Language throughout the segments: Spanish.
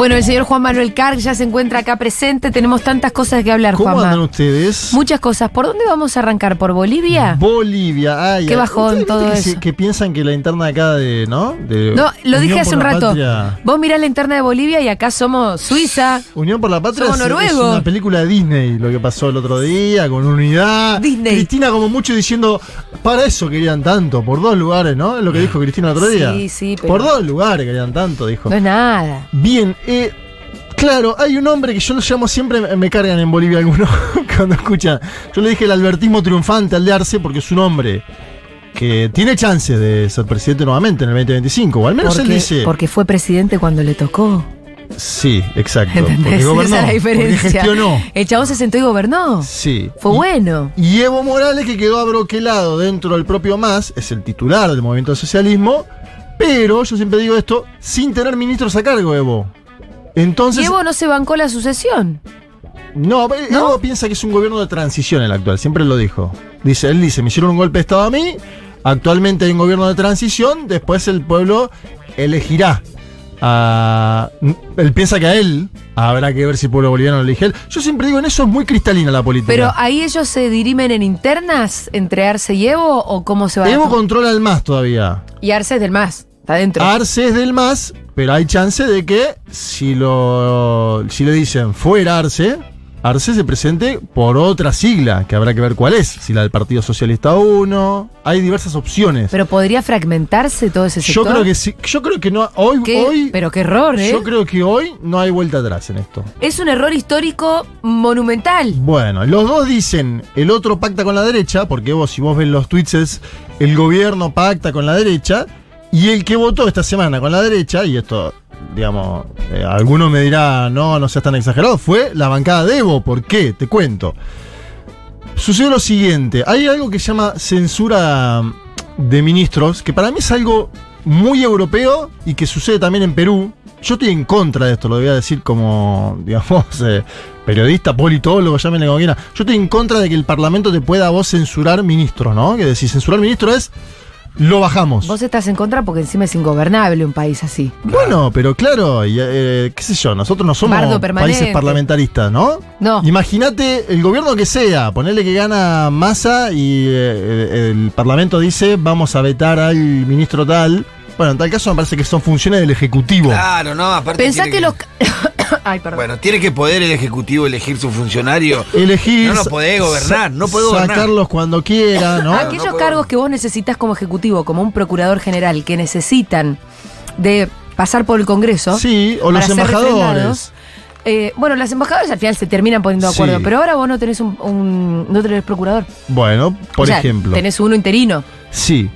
Bueno, el señor Juan Manuel Carg ya se encuentra acá presente. Tenemos tantas cosas que hablar, ¿Cómo Juanma. andan ustedes? Muchas cosas. ¿Por dónde vamos a arrancar? ¿Por Bolivia? Bolivia, ay, Qué ay. bajón ¿Ustedes todo que, eso. que piensan que la interna acá de, ¿no? De no, lo Unión dije hace un rato. Patria- Vos mirás la interna de Bolivia y acá somos Suiza. Unión por la Patria Somos es, es una película de Disney, lo que pasó el otro día, con unidad. Disney. Cristina como mucho diciendo, para eso querían tanto, por dos lugares, ¿no? Es lo que dijo Cristina el otro Sí, día. sí, pero- Por dos lugares querían tanto, dijo. No es nada. Bien, eh, claro, hay un hombre que yo lo llamo siempre, me cargan en Bolivia algunos cuando escuchan. Yo le dije el albertismo triunfante al de Arce porque es un hombre que tiene chances de ser presidente nuevamente en el 2025, o al menos él Porque, dice. porque fue presidente cuando le tocó. Sí, exacto. ¿Entendés? Porque gobernó, Esa es la diferencia. gestionó. El chabón se sentó y gobernó. Sí. Fue Y- bueno. Y Evo Morales, que quedó abroquelado dentro del propio MAS, es el titular del movimiento del socialismo, pero yo siempre digo esto, sin tener ministros a cargo, Evo. Entonces, Y Evo no se bancó la sucesión. no, Evo piensa que es un gobierno de transición el actual, siempre lo dijo. Dice, él dice, me hicieron un golpe de Estado a mí, actualmente hay un gobierno de transición, después el pueblo elegirá. a- él piensa que a él habrá que ver si el pueblo boliviano lo elige él. Yo siempre digo, en eso es muy cristalina la política. Pero ahí ellos se dirimen en internas entre Arce y Evo o cómo se va Evo a controla el MAS todavía. Y Arce es del más. Está dentro. Arce es del MAS, pero hay chance de que si lo si le dicen fuera Arce, Arce se presente por otra sigla, que habrá que ver cuál es. Si la del Partido Socialista 1. Hay diversas opciones. Pero podría fragmentarse todo ese yo sector. creo que sí. Yo creo que no. Hoy, ¿Qué? hoy. Pero qué error, ¿eh? Yo creo que hoy no hay vuelta atrás en esto. Es un error histórico monumental. Bueno, los dos dicen, el otro pacta con la derecha, porque vos, si vos ves los tweets, es el gobierno pacta con la derecha, y el que votó esta semana con la derecha, y esto, digamos, eh, alguno me dirá, no, no seas tan exagerado, fue la bancada de Evo. ¿Por qué? Te cuento. Sucedió lo siguiente, hay algo que se llama censura de ministros, que para mí es algo muy europeo y que sucede también en Perú. Yo estoy en contra de esto, lo voy a decir como, digamos, eh, periodista, politólogo, llámenle como quiera. Yo estoy en contra de que el Parlamento te pueda a vos censurar ministros, ¿no? Que decir, censurar ministro es, lo bajamos. Vos estás en contra porque encima es ingobernable un país así. Bueno, pero claro, y, eh, qué sé yo, nosotros no somos Bardo permanente. países parlamentaristas, ¿no? No. Imagínate el gobierno que sea, ponerle que gana masa y eh, el, el Parlamento dice vamos a vetar al ministro tal. Bueno, en tal caso me parece que son funciones del Ejecutivo. Claro, no, aparte. Pensá que los. Ay, perdón. Bueno, tiene que poder el Ejecutivo elegir su funcionario. Elegir. No, no podés gobernar, no podés gobernar. Sacarlos cuando quiera, ¿no? Aquellos no puedo- cargos que vos necesitas como ejecutivo, como un procurador general, que necesitan de pasar por el Congreso. Sí, o los embajadores. eh, bueno, las embajadoras al final se terminan poniendo de acuerdo, Sí. pero ahora vos no tenés un, un- no tenés procurador. Bueno, por O sea, ejemplo. Tenés uno interino. Sí.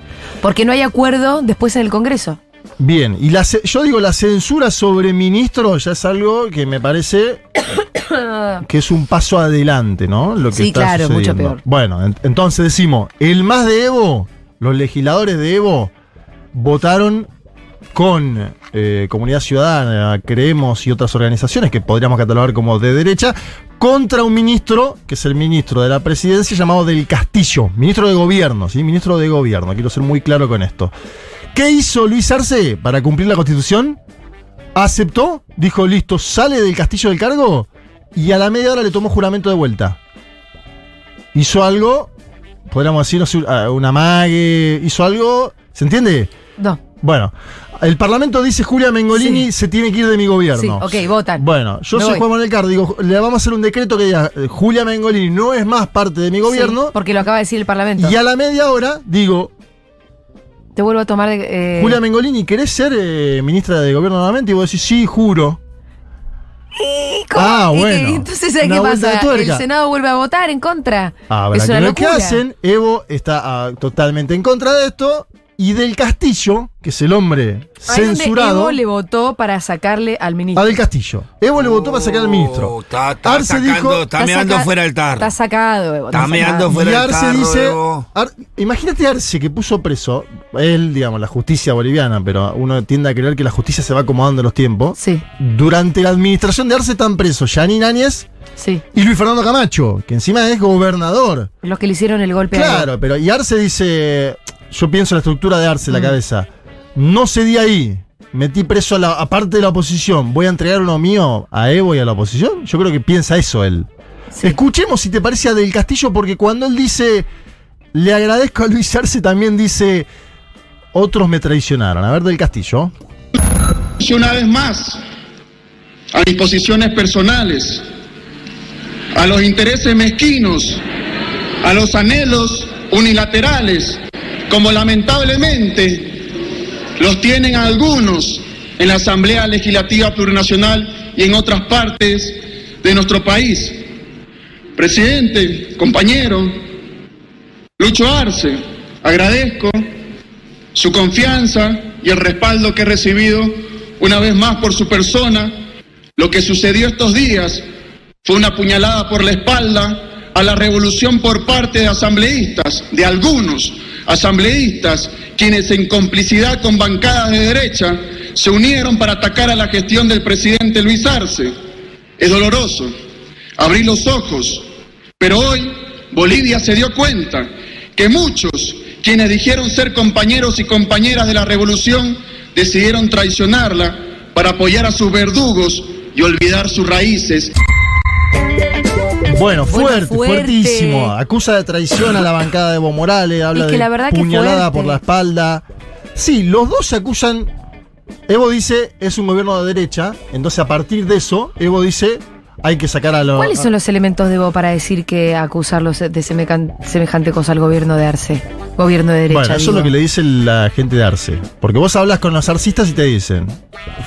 Porque no hay acuerdo después en el Congreso. Bien, y la, yo digo, la censura sobre ministros ya es algo que me parece que es un paso adelante, ¿no? Lo que Sí, está claro, mucho peor. Bueno, en- entonces decimos, el más de Evo, los legisladores de Evo votaron con eh, Comunidad Ciudadana, Creemos y otras organizaciones que podríamos catalogar como de derecha, contra un ministro, que es el ministro de la presidencia, llamado Del Castillo, ministro de gobierno, ¿sí? Ministro de gobierno, quiero ser muy claro con esto. ¿Qué hizo Luis Arce para cumplir la constitución? Aceptó, dijo, listo, sale del castillo del cargo y a la media hora le tomó juramento de vuelta. Hizo algo, podríamos decir, ah, una mague, hizo algo, ¿se entiende? No. Bueno, el Parlamento dice Julia Mengolini Sí. se tiene que ir de mi gobierno. Sí, ok, votan. Bueno, yo Me soy voy. Juan Manuel Carr, digo, le vamos a hacer un decreto que diga, eh, Julia Mengolini no es más parte de mi gobierno. Sí, porque lo acaba de decir el Parlamento. y a la media hora digo, Te vuelvo a tomar eh, Julia Mengolini, ¿querés ser eh, ministra de gobierno nuevamente? Y vos decís, sí, juro. ¿cómo? Ah, bueno. Entonces, ¿sabes Una qué pasa? El Senado vuelve a votar en contra. Habrá es que una qué locura. hacen. Evo está ah, totalmente en contra de esto. Y del Castillo, que es el hombre Ahí donde censurado. Evo le votó para sacarle al ministro. A del Castillo. Evo le votó para sacar al ministro. Oh, Está, está Arce sacando, dijo- está Está meando saca- fuera del tarro. Está sacado, Evo. Está meando sacado. fuera y del Arce tarro, dice. Evo. Ar- imagínate Arce que puso preso. Él, digamos, la justicia boliviana, pero uno tiende a creer que la justicia se va acomodando en los tiempos. Sí, Durante la administración de Arce están presos Yanin Áñez sí. y Luis Fernando Camacho, que encima es gobernador. Los que le hicieron el golpe a Evo. Claro, pero y Arce dice, yo pienso en la estructura de Arce en la Mm. cabeza. No cedí ahí, metí preso a la aparte de la oposición, voy a entregar uno mío a Evo y a la oposición. Yo creo que piensa eso él. Sí. Escuchemos si te parece a Del Castillo, porque cuando él dice, le agradezco a Luis Arce, también dice, otros me traicionaron. A ver, Del Castillo. Y una vez más a mis posiciones personales, a los intereses mezquinos, a los anhelos unilaterales, como lamentablemente los tienen algunos en la Asamblea Legislativa Plurinacional y en otras partes de nuestro país. Presidente, compañero, Lucho Arce, agradezco su confianza y el respaldo que he recibido una vez más por su persona. Lo que sucedió estos días fue una puñalada por la espalda a la revolución por parte de asambleístas, de algunos asambleístas, quienes en complicidad con bancadas de derecha se unieron para atacar a la gestión del presidente Luis Arce. Es doloroso abrir los ojos, pero hoy Bolivia se dio cuenta que muchos quienes dijeron ser compañeros y compañeras de la revolución decidieron traicionarla para apoyar a sus verdugos y olvidar sus raíces. Bueno, fuerte, fuerte. fuertísimo. Acusa de traición a la bancada de Evo Morales, habla Es que de la verdad que puñalada por la espalda. Sí, los dos se acusan. Evo dice es un gobierno de derecha, entonces a partir de eso, Evo dice hay que sacar a los. ¿Cuáles son los elementos de Evo para decir que acusarlos de semejante cosa al gobierno de Arce? Gobierno de derecha. Bueno, eso es lo que le dice la gente de Arce. Porque vos hablas con los arcistas y te dicen,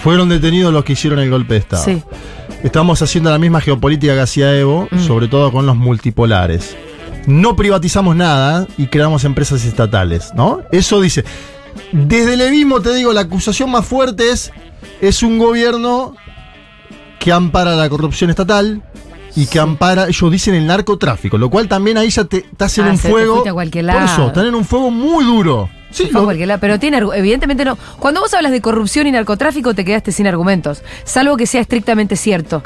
fueron detenidos los que hicieron el golpe de Estado. Sí. Estamos haciendo la misma geopolítica que hacía Evo, Mm. sobre todo con los multipolares. No privatizamos nada y creamos empresas estatales, ¿no? Eso dice. Desde el Evismo te digo, la acusación más fuerte es, es un gobierno que ampara la corrupción estatal y que ampara, ellos dicen el narcotráfico, lo cual también ahí ya te, te hacen Ah, un fuego. Por eso, están en un fuego muy duro. Sí, lado, pero tiene evidentemente no. Cuando vos hablas de corrupción y narcotráfico te quedaste sin argumentos, salvo que sea estrictamente cierto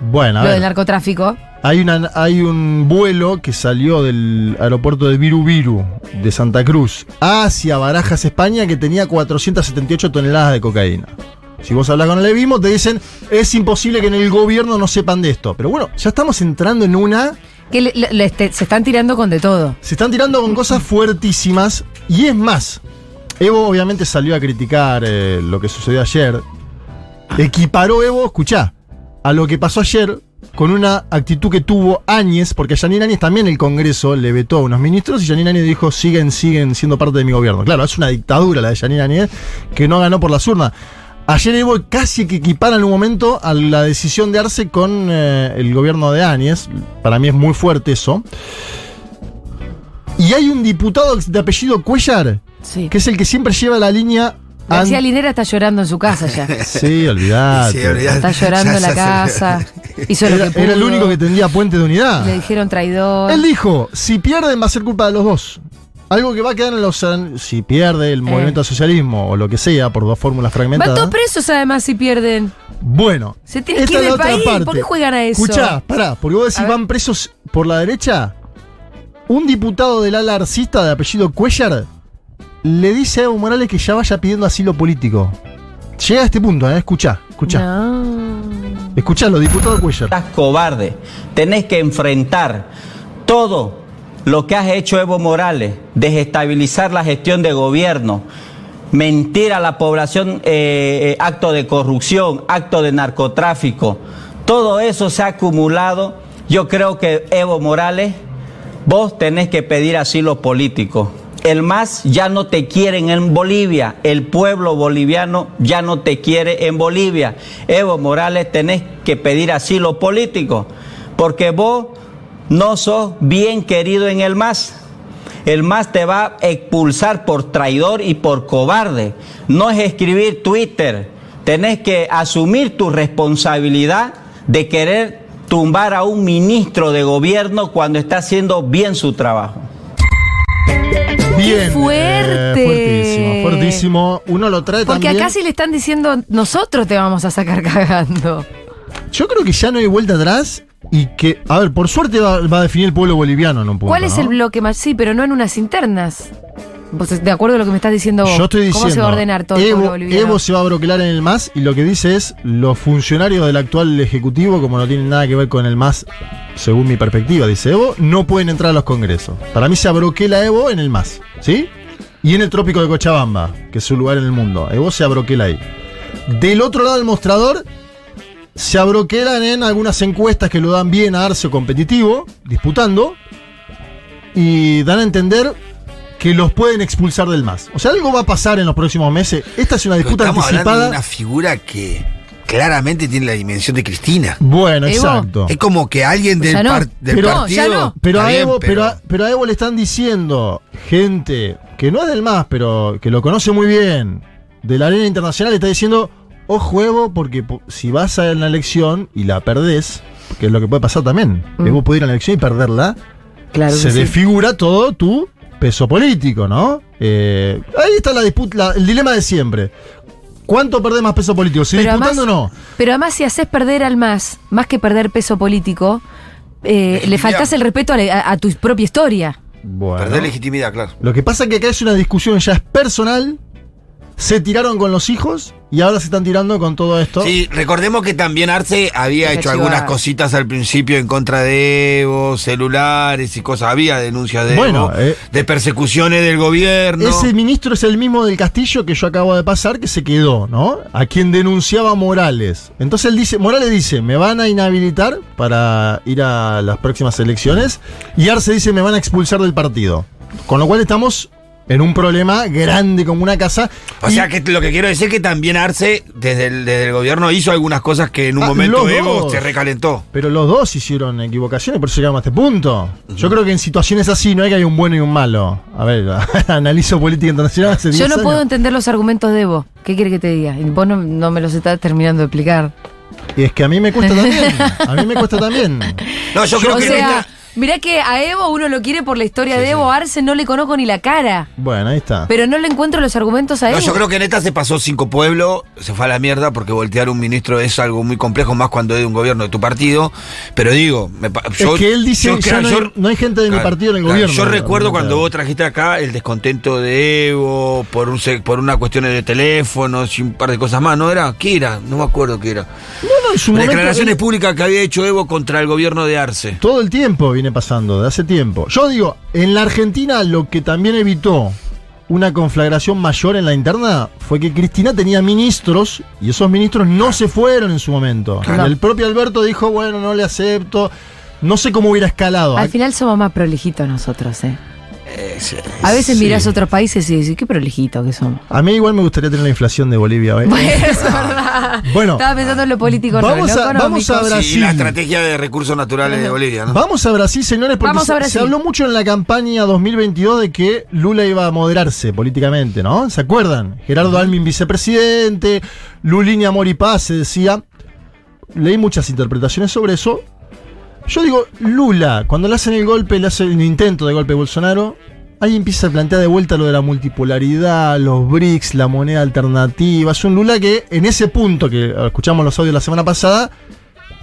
bueno, a lo ver. del narcotráfico. Hay, una, hay un vuelo que salió del aeropuerto de Viru Viru, de Santa Cruz, hacia Barajas, España, que tenía 478 toneladas de cocaína. Si vos hablas con el Evismo, te dicen, es imposible que en el gobierno no sepan de esto. Pero bueno, ya estamos entrando en una... Que le- este, se están tirando con de todo. Se están tirando con cosas fuertísimas. Y es más, Evo obviamente salió a criticar eh, lo que sucedió ayer. Equiparó Evo, escuchá, a lo que pasó ayer con una actitud que tuvo Áñez, porque a Yanine Áñez también el Congreso le vetó a unos ministros y Yanine Áñez dijo, siguen, siguen siendo parte de mi gobierno. Claro, es una dictadura la de Yanine Áñez que no ganó por las urnas. Ayer Evo casi que equipara en un momento a la decisión de Arce con eh, el gobierno de Áñez. Para mí es muy fuerte eso. Y hay un diputado de apellido Cuellar, Sí. que es el que siempre lleva la línea. García Linera está llorando en su casa ya. Sí, olvidate. Sí, olvidate. Está llorando Ya, en la casa. Hizo lo Era, que pudo. era el único que tendría puente de unidad. Le dijeron traidor. Él dijo, si pierden va a ser culpa de los dos. Algo que va a quedar en los... Si pierde el movimiento al socialismo o lo que sea por dos fórmulas Van fragmentadas. todos presos además si pierden. Bueno. Se tienen esta que ir del país. parte. ¿Por qué juegan a eso? Escuchá, pará, porque vos decís van presos por la derecha. Un diputado del ala arcista de apellido Cuellar le dice a Evo Morales que ya vaya pidiendo asilo político. Llega a este punto, ¿eh? Escuchá, escuchá. No. Escuchalo, diputado Cuellar. Estás cobarde. Tenés que enfrentar todo lo que has hecho Evo Morales, desestabilizar la gestión de gobierno, mentir a la población, eh, eh, acto de corrupción, acto de narcotráfico. Todo eso se ha acumulado. Yo creo que Evo Morales, vos tenés que pedir asilo político. El MAS ya no te quiere en Bolivia, el pueblo boliviano ya no te quiere en Bolivia. Evo Morales tenés que pedir asilo político, porque vos no sos bien querido en el MAS. el MAS te va a expulsar por traidor y por cobarde. No es escribir Twitter. Tenés que asumir tu responsabilidad de querer tumbar a un ministro de gobierno cuando está haciendo bien su trabajo. Bien. fuerte! eh, fuertísimo, fuertísimo. Uno lo trae Porque también. acá sí le están diciendo, nosotros te vamos a sacar cagando. Yo creo que ya no hay vuelta atrás y que, a ver, por suerte va, va a definir el pueblo boliviano en un punto. ¿Cuál es ¿no? el bloque más? Sí, pero no en unas internas. Vos, de acuerdo a lo que me estás diciendo vos. Yo estoy diciendo. ¿Cómo se va a ordenar todo el Evo, pueblo boliviano? Evo se va a broquelar en el MAS y lo que dice es: los funcionarios del actual Ejecutivo, como no tienen nada que ver con el MAS, según mi perspectiva, dice Evo, no pueden entrar a los congresos. Para mí se abroquela Evo en el MAS, ¿sí? Y en el trópico de Cochabamba, que es su lugar en el mundo. Evo se abroquela ahí. Del otro lado del mostrador, se abroquelan en algunas encuestas que lo dan bien a Arce competitivo, disputando, y dan a entender que los pueden expulsar del MAS. O sea, algo va a pasar en los próximos meses. Esta es una disputa estamos hablando de anticipada. una figura que claramente tiene la dimensión de Cristina. Bueno, Evo. exacto. Es como que alguien del, Ya no. par- del Pero- partido. No, ya no. Pero Está a, bien, Evo, pero... pero- a, pero a Evo le están diciendo gente que no es del MAS, pero que lo conoce muy bien, de la arena internacional, le está diciendo, ojo Evo, porque po- si vas a la elección y la perdés, que es lo que puede pasar también, Mm. Evo puede ir a la elección y perderla, Claro se sí. desfigura todo tu peso político, ¿no? Eh, ahí está la disputa, la- el dilema de siempre. ¿Cuánto perdés más peso político? ¿Si disputando o no? Pero además, si haces perder al más, más que perder peso político, eh, le faltas el respeto a, la- a- a tu propia historia. Bueno. Perder legitimidad, claro. Lo que pasa es que acá es una discusión ya es personal. Se tiraron con los hijos y ahora se están tirando con todo esto. Sí, recordemos que también Arce había hecho algunas cositas al principio en contra de Evo, celulares y cosas. Había denuncias de Bueno, Evo, eh, de persecuciones del gobierno. Ese ministro es el mismo del Castillo que yo acabo de pasar, que se quedó, ¿no? A quien denunciaba Morales. Entonces él dice, Morales dice, me van a inhabilitar para ir a las próximas elecciones. Y Arce dice, me van a expulsar del partido. Con lo cual estamos en un problema grande como una casa. O Y- sea, que lo que quiero decir es que también Arce, desde el, desde el gobierno, hizo algunas cosas que en un Ah, momento Evo dos. se recalentó. Pero los dos hicieron equivocaciones, por eso llegamos a este punto. Yo creo que en situaciones así no hay que hay un bueno y un malo. A ver, analizo política internacional hace 10 Yo no años. puedo entender los argumentos de Evo. ¿Qué quiere que te diga? Y vos no, no me los estás terminando de explicar. Y es que a mí me cuesta también. A mí me cuesta también. No, yo creo o que sea, mirá que a Evo uno lo quiere por la historia de Evo. Arce no le conozco ni la cara. Bueno, ahí está. Pero no le encuentro los argumentos a Evo. No, yo creo que neta se pasó cinco pueblos, se fue a la mierda porque voltear un ministro es algo muy complejo, más cuando es de un gobierno de tu partido. Pero digo, me yo, es que él dice, yo creo- no, yo- hay, no hay gente de mi partido en el claro, gobierno. Yo recuerdo cuando vos trajiste acá el descontento de Evo por un por una cuestión de teléfonos y un par de cosas más, ¿no era? ¿Qué era? No me acuerdo qué era. No, no, en su momento, Declaraciones públicas que había hecho Evo contra el gobierno de Arce. Todo el tiempo viene pasando, de hace tiempo. Yo digo, en la Argentina lo que también evitó una conflagración mayor en la interna fue que Cristina tenía ministros y esos ministros no se fueron en su momento. Claro. El propio Alberto dijo, bueno, no le acepto. No sé cómo hubiera escalado. Al final somos más prolijitos nosotros, ¿eh? Sí. A veces Sí. mirás otros países y decís, qué prolijitos que somos. A mí igual me gustaría tener la inflación de Bolivia. ¿eh? Bueno, es verdad. Bueno, Estaba pensando en lo político, no, vamos lo a- vamos a. Brasil. Sí, y la estrategia de recursos naturales de Bolivia, ¿no? Vamos a Brasil, señores, porque Vamos a se- Brasil. se habló mucho en la campaña 2022 de que Lula iba a moderarse políticamente, ¿no? ¿Se acuerdan? Gerardo Almin vicepresidente, Lulín Amor y Paz se decía. Leí muchas interpretaciones sobre eso. Yo digo, Lula, cuando le hacen el golpe, le hacen el intento de golpe a Bolsonaro, ahí empieza a plantear de vuelta lo de la multipolaridad, los BRICS, la moneda alternativa. Es un Lula que en ese punto, que escuchamos los audios la semana pasada,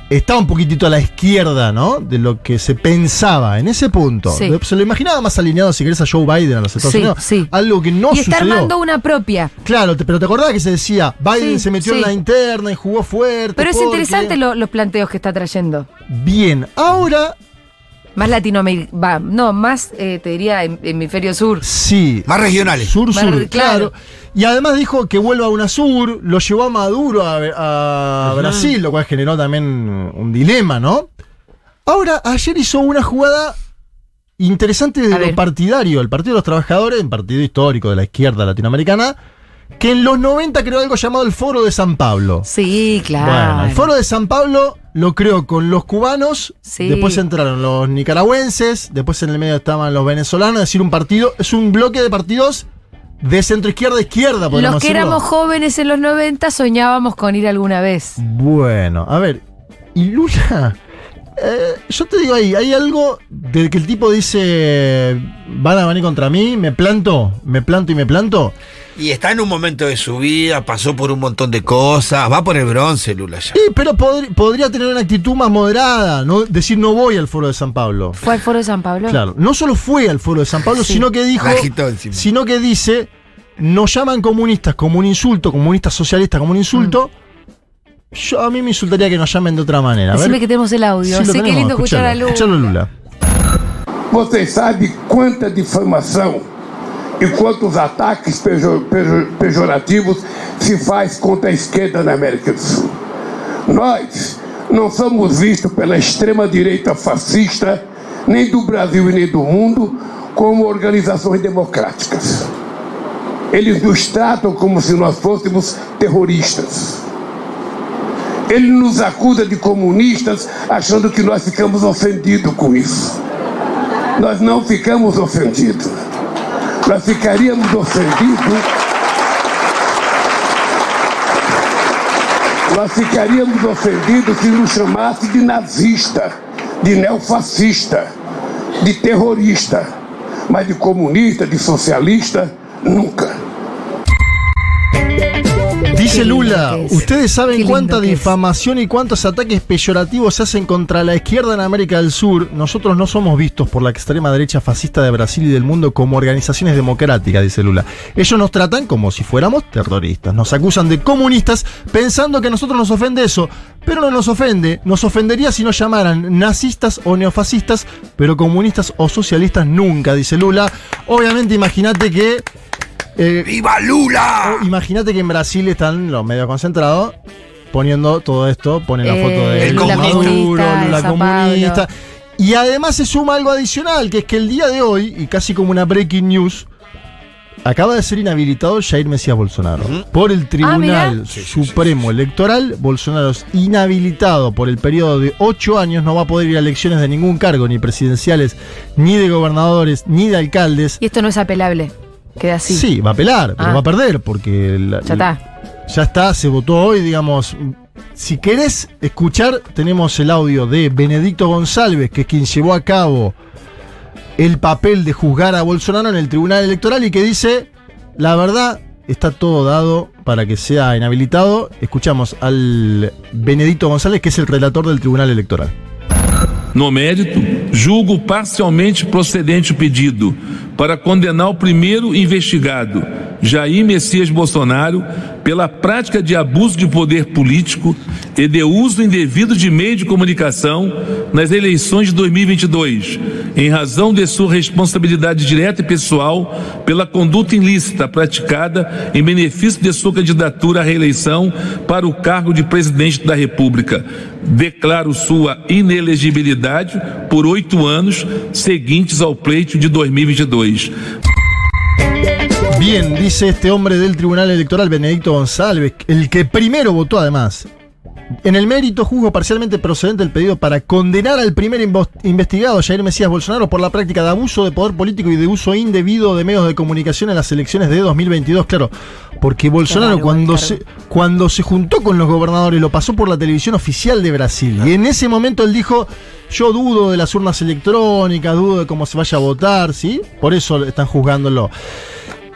estaba un poquitito a la izquierda, ¿no? De lo que se pensaba en ese punto. Sí. Se lo imaginaba más alineado, si querés, a Joe Biden a los Estados Sí, Unidos. sí. Algo que no y está sucedió. armando una propia. Claro, te- pero te acordás que se decía, Biden se metió en la interna y jugó fuerte. Pero es porque- interesante lo- los planteos que está trayendo. Bien, ahora Más Latinoamérica, va, no, más eh, te diría hem- hemisferio sur. sí. Más regionales. Sur, Más- sur, claro. claro. Y además dijo que vuelva a UNASUR, lo llevó a Maduro a, a Brasil, lo cual generó también un dilema, ¿no? Ahora, ayer hizo una jugada interesante de lo partidario, el Partido de los Trabajadores, un partido histórico de la izquierda latinoamericana, que en los 90 creó algo llamado el Foro de San Pablo. Sí, claro. Bueno, el Foro de San Pablo lo creó con los cubanos, Sí. después entraron los nicaragüenses, después en el medio estaban los venezolanos, es decir, un partido, es un bloque de partidos de centro izquierda a izquierda, podríamos Los que decirlo. éramos jóvenes en los 90 soñábamos con ir alguna vez. Bueno, a ver, y Lula, eh, yo te digo ahí, hay algo de que el tipo dice, van a venir contra mí, me planto, me planto y me planto. Y está en un momento de su vida, pasó por un montón de cosas, va por el bronce Lula ya. Sí, pero pod- podría tener una actitud más moderada, no decir no voy al foro de San Pablo. ¿Fue al foro de San Pablo? Claro, no solo fue al foro de San Pablo, Sí. sino que dijo, sino que dice, nos llaman comunistas como un insulto, comunistas socialistas como un insulto. Yo a mí me insultaría que nos llamen de otra manera. A ver. Decime que tenemos el audio. Sí, qué tenemos, lindo escuchar a Lula. escuchalo, Lula. Vocês sabem quanta difamação e quantos ataques pejo- pejo- pejorativos se faz contra a esquerda na América do Sul. Nós não somos vistos pela extrema-direita fascista, nem do Brasil e nem do mundo, como organizações democráticas. Eles nos tratam como se nós fôssemos terroristas. Ele nos acusa de comunistas, achando que nós ficamos ofendidos com isso. Nós não ficamos ofendidos. Nós ficaríamos ofendidos. Nós ficaríamos ofendidos se nos chamasse de nazista, de neofascista, de terrorista, mas de comunista, de socialista, nunca. Dice Lula, ustedes saben cuánta difamación y cuántos ataques peyorativos se hacen contra la izquierda en América del Sur. Nosotros no somos vistos por la extrema derecha fascista de Brasil y del mundo como organizaciones democráticas, dice Lula. Ellos nos tratan como si fuéramos terroristas. Nos acusan de comunistas pensando que a nosotros nos ofende eso. Pero no nos ofende. Nos ofendería si nos llamaran nazistas o neofascistas, pero comunistas o socialistas nunca, dice Lula. Obviamente imagínate que... eh, ¡Viva Lula! o Imagínate que en Brasil están los medios concentrados poniendo todo esto, ponen la Eh, foto de El Lula Maduro, comunista, Lula. Y además se suma algo adicional, que es que el día de hoy, y casi como una breaking news, acaba de ser inhabilitado Jair Mesías Bolsonaro. Por el Tribunal Ah, Supremo Electoral, Bolsonaro es inhabilitado por el periodo de ocho años, no va a poder ir a elecciones de ningún cargo, ni presidenciales, ni de gobernadores, ni de alcaldes. Y esto no es apelable. Queda así. Sí, va a apelar, pero Ah. va a perder, porque la- Ya está. ya está, se votó hoy, digamos. Si querés escuchar, tenemos el audio de Benedicto González, que es quien llevó a cabo el papel de juzgar a Bolsonaro en el Tribunal Electoral y que dice, la verdad, está todo dado para que sea inhabilitado. Escuchamos al Benedicto González, que es el relator del Tribunal Electoral. No mérito, julgo parcialmente procedente o pedido para condenar o primeiro investigado, Jair Messias Bolsonaro, pela prática de abuso de poder político e de uso indevido de meio de comunicação nas eleições de 2022, em razão de sua responsabilidade direta e pessoal pela conduta ilícita praticada em benefício de sua candidatura à reeleição para o cargo de presidente da República. Declaro sua inelegibilidade por oito anos seguintes ao pleito de 2022. Bien, dice este hombre del Tribunal Electoral, Benedicto González, el que primero votó además. En el mérito juzgo parcialmente procedente el pedido para condenar al primer investigado, Jair Mesías Bolsonaro, por la práctica de abuso de poder político y de uso indebido de medios de comunicación en las elecciones de 2022. Claro, porque Bolsonaro Claro, cuando claro. se, cuando se juntó con los gobernadores lo pasó por la televisión oficial de Brasil. Y en ese momento él dijo, yo dudo de las urnas electrónicas, dudo de cómo se vaya a votar, ¿sí? Por eso están juzgándolo.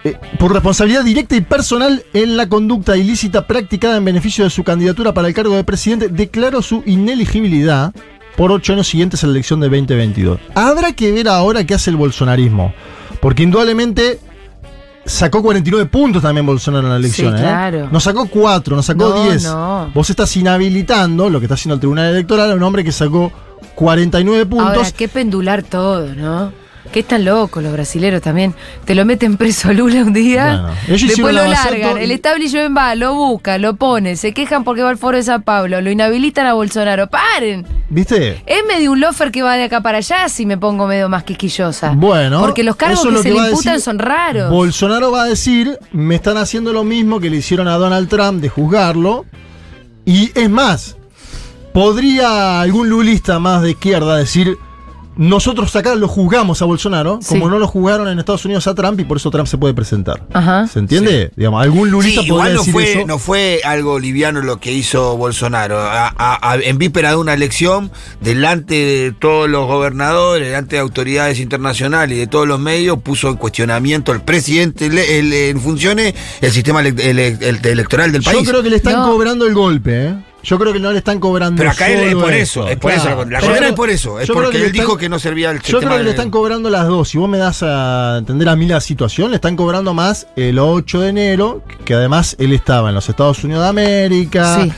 Eh, por responsabilidad directa y personal en la conducta ilícita practicada en beneficio de su candidatura para el cargo de presidente, declaró su ineligibilidad por ocho años siguientes a la elección de 2022. Habrá que ver ahora qué hace el bolsonarismo, porque indudablemente sacó 49 puntos también Bolsonaro en la elección. Sí, ¿eh? claro. No sacó 4, no sacó No, 10. no. Vos estás inhabilitando lo que está haciendo el Tribunal Electoral a un hombre que sacó 49 puntos. Ahora, qué pendular todo, ¿no? Que están locos los brasileros también. Te lo meten preso a Lula un día, Bueno, después lo largan. y- El establishment va, lo busca, lo pone, se quejan porque va al foro de San Pablo, lo inhabilitan a Bolsonaro. ¡Paren! ¿Viste? Es medio un lofer que va de acá para allá si me pongo medio más quisquillosa. Bueno, Porque los cargos que lo se le imputan decir- son raros. Bolsonaro va a decir, me están haciendo lo mismo que le hicieron a Donald Trump de juzgarlo. Y es más, podría algún lulista más de izquierda decir, nosotros acá lo juzgamos a Bolsonaro, Sí. como no lo juzgaron en Estados Unidos a Trump y por eso Trump se puede presentar. Ajá. ¿Se entiende? Digamos, algún lulista Sí, podría igual no decir fue, eso. no fue algo liviano lo que hizo Bolsonaro. A- a- a- en víspera de una elección, delante de todos los gobernadores, delante de autoridades internacionales y de todos los medios, puso en cuestionamiento el presidente el- el- en funciones el sistema ele- ele- el- electoral del Yo país. creo que le están No. cobrando el golpe, ¿eh? Yo creo que no le están cobrando Pero acá él es solo por eso, es por eso la condena. Es por eso, es yo creo porque que le él dijo están- que no servía el Yo creo que le están cobrando las dos. Si vos me das a entender a mí la situación, le están cobrando más el 8 de enero, que además él estaba en los Estados Unidos de América, Sí.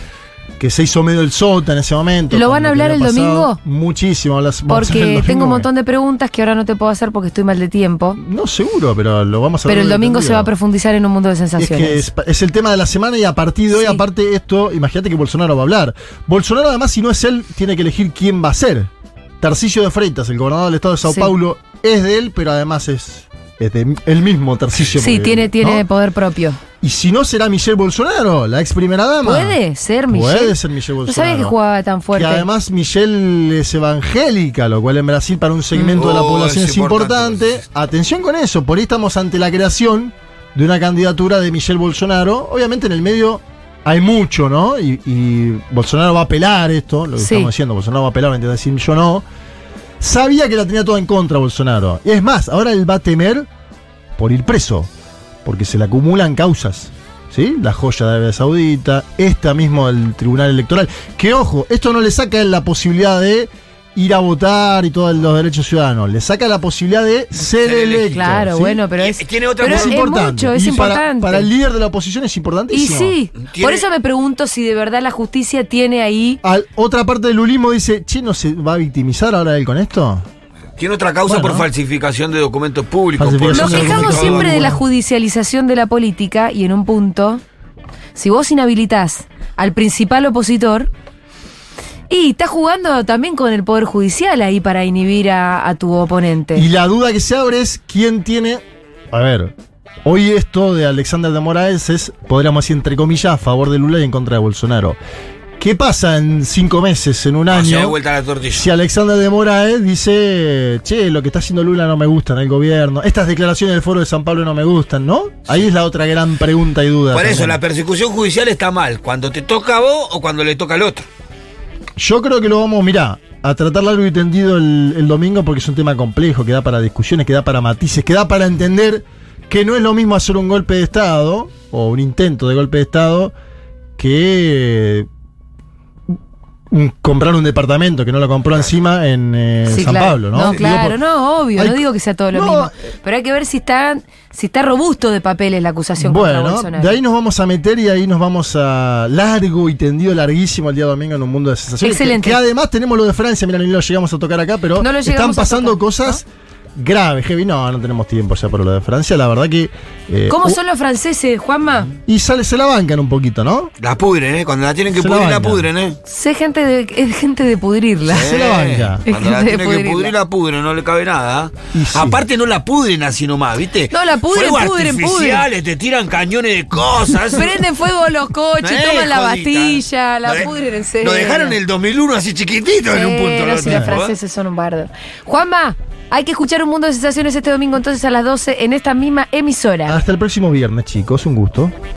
Que se hizo medio el sota en ese momento. ¿Lo van a hablar el domingo? Muchísimo. las- Porque el tengo un montón de preguntas que ahora no te puedo hacer porque estoy mal de tiempo. No, seguro, pero lo vamos a Pero el domingo se va a profundizar en un mundo de Es sensaciones. que es, es el tema de la semana y a partir de hoy, Sí. aparte esto, imagínate que Bolsonaro va a hablar. Bolsonaro además, si no es él, tiene que elegir quién va a ser. Tarcisio de Freitas, el gobernador del estado de Sao Sí. Paulo, es de él, pero además es, es de él mismo, Tarcisio. sí, porque, tiene, tiene ¿no? poder propio. Y si no será Michelle Bolsonaro, la ex primera dama. ¿Puede ser Michelle? Puede ser Michelle No Bolsonaro. sabía que jugaba tan fuerte. Que además Michelle es evangélica, lo cual en Brasil para un segmento de la Oh, población es es importante. importante. Atención con eso, por ahí estamos ante la creación de una candidatura de Michelle Bolsonaro. Obviamente en el medio hay mucho, ¿no? Y, y Bolsonaro va a apelar esto, lo que Sí. estamos diciendo, Bolsonaro va a apelar, me entiendes decir yo no. Sabía que la tenía toda en contra Bolsonaro. Y es más, ahora él va a temer por ir preso, porque se le acumulan causas. ¿Sí? La joya de Arabia Saudita, esta mismo del Tribunal Electoral. Que ojo, esto no le saca a él la posibilidad de ir a votar y todos los derechos ciudadanos. Le saca la posibilidad de ser electo. Claro, ¿sí? bueno, pero Y- es. tiene otra pero es importante. mucho, es Y para- importante. Para, el líder de la oposición es y importantísimo. sí, Tiene- por eso me pregunto si de verdad la justicia tiene ahí. Al- otra parte del lulismo dice, che, ¿no se va a victimizar ahora él con esto? Tiene otra causa Bueno. por falsificación de documentos públicos. Nos quejamos siempre de la judicialización de la política y en un punto, si vos inhabilitás al principal opositor, y estás jugando también con el Poder Judicial ahí para inhibir a, a tu oponente. Y la duda que se abre es quién tiene. A ver, hoy esto de Alexander de Moraes es, podríamos decir, entre comillas, a favor de Lula y en contra de Bolsonaro. ¿Qué pasa en cinco meses, en un No, se da año? vuelta la tortilla. Si Alexander de Moraes dice, che, lo que está haciendo Lula no me gusta en el gobierno, estas declaraciones del Foro de San Pablo no me gustan, ¿no? Ahí es la otra gran pregunta y duda. Por eso, también. la persecución judicial está mal. Cuando te toca a vos o cuando le toca al otro. Yo creo que lo vamos, mirá, a tratar largo y tendido el, el domingo porque es un tema complejo, que da para discusiones, que da para matices, que da para entender que no es lo mismo hacer un golpe de Estado o un intento de golpe de Estado que comprar un departamento que no lo compró encima en eh, Sí, San claro. Pablo, ¿no? No, claro, por- no, obvio, no digo que sea todo lo No, mismo. Pero hay que ver si está, si está robusto de papeles la acusación contra Bueno, Bolsonaro. de ahí nos vamos a meter y ahí nos vamos a largo y tendido, larguísimo el día domingo en un mundo de sensaciones. Excelente. Que, que además tenemos lo de Francia, mira, ni lo llegamos a tocar acá, pero No están pasando tocar, cosas graves, heavy. No, no tenemos tiempo ya por lo de Francia, la verdad que. eh, ¿Cómo son los franceses, Juanma? Y sale, se la bancan un poquito, ¿no? La pudren, ¿eh? Cuando la tienen que Se pudrir, la pudren, ¿eh? Sé gente de, es gente de pudrirla. Se la banca. Cuando la tienen que pudrir, la pudren, no le cabe nada. Y sí. Aparte, no la pudren así nomás, ¿viste? No, la pudren, Fuegos pudren, artificiales, te tiran cañones de cosas. Prenden fuego a los coches, No toman la. Bastilla, la pudren en serio. Lo dejaron en el 2001 así chiquitito en un Sí, punto. no, los si los ¿eh? franceses son un bardo. Juanma, hay que escuchar un mundo de sensaciones este domingo entonces a las 12 en esta misma emisora. Hasta el próximo viernes, chicos, un gusto.